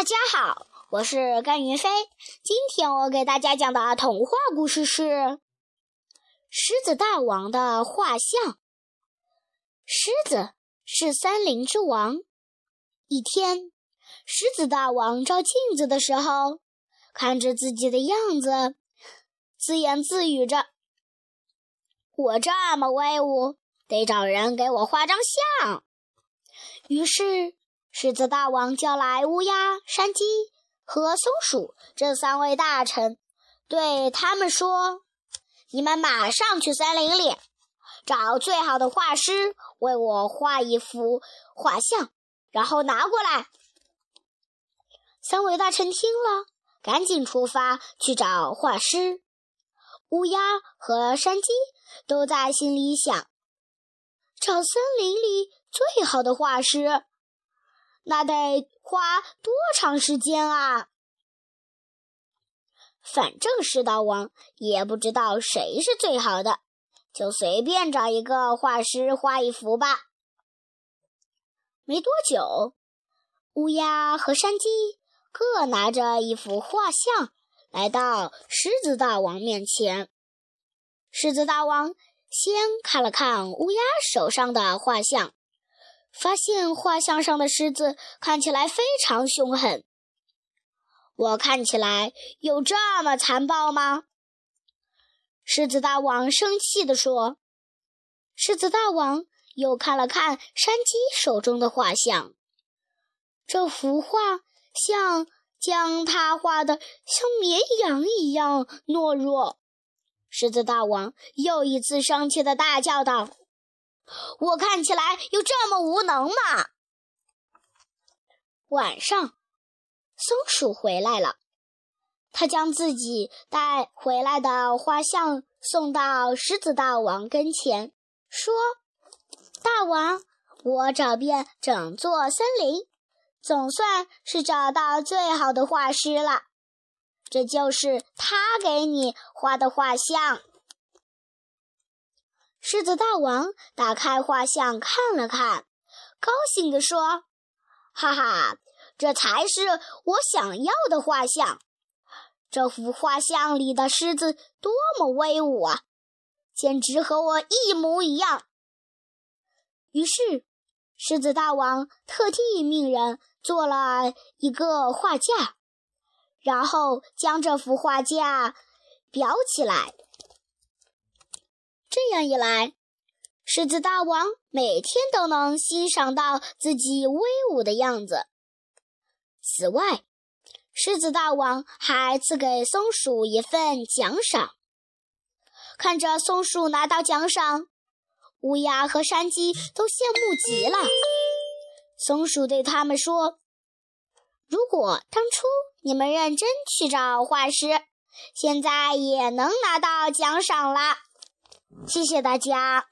大家好，我是甘云飞。今天我给大家讲的童话故事是《狮子大王的画像》。狮子是森林之王。一天，狮子大王照镜子的时候，看着自己的样子，自言自语着：“我这么威武，得找人给我画张像。”于是。狮子大王叫来乌鸦、山鸡和松鼠这三位大臣，对他们说：“你们马上去森林里找最好的画师，为我画一幅画像，然后拿过来。”三位大臣听了，赶紧出发去找画师。乌鸦和山鸡都在心里想：找森林里最好的画师。那得花多长时间啊！反正狮大王也不知道谁是最好的，就随便找一个画师画一幅吧。没多久，乌鸦和山鸡各拿着一幅画像来到狮子大王面前。狮子大王先看了看乌鸦手上的画像。发现画像上的狮子看起来非常凶狠。我看起来有这么残暴吗？狮子大王生气地说。狮子大王又看了看山鸡手中的画像，这幅画像将他画的像绵羊一样懦弱。狮子大王又一次生气的大叫道。我看起来有这么无能吗？晚上，松鼠回来了，他将自己带回来的画像送到狮子大王跟前，说：“大王，我找遍整座森林，总算是找到最好的画师了。这就是他给你画的画像。”狮子大王打开画像看了看，高兴地说：“哈哈，这才是我想要的画像！这幅画像里的狮子多么威武啊，简直和我一模一样。”于是，狮子大王特地命人做了一个画架，然后将这幅画架裱起来。这样一来，狮子大王每天都能欣赏到自己威武的样子。此外，狮子大王还赐给松鼠一份奖赏。看着松鼠拿到奖赏，乌鸦和山鸡都羡慕极了。松鼠对他们说：“如果当初你们认真去找画师，现在也能拿到奖赏了。”谢谢大家。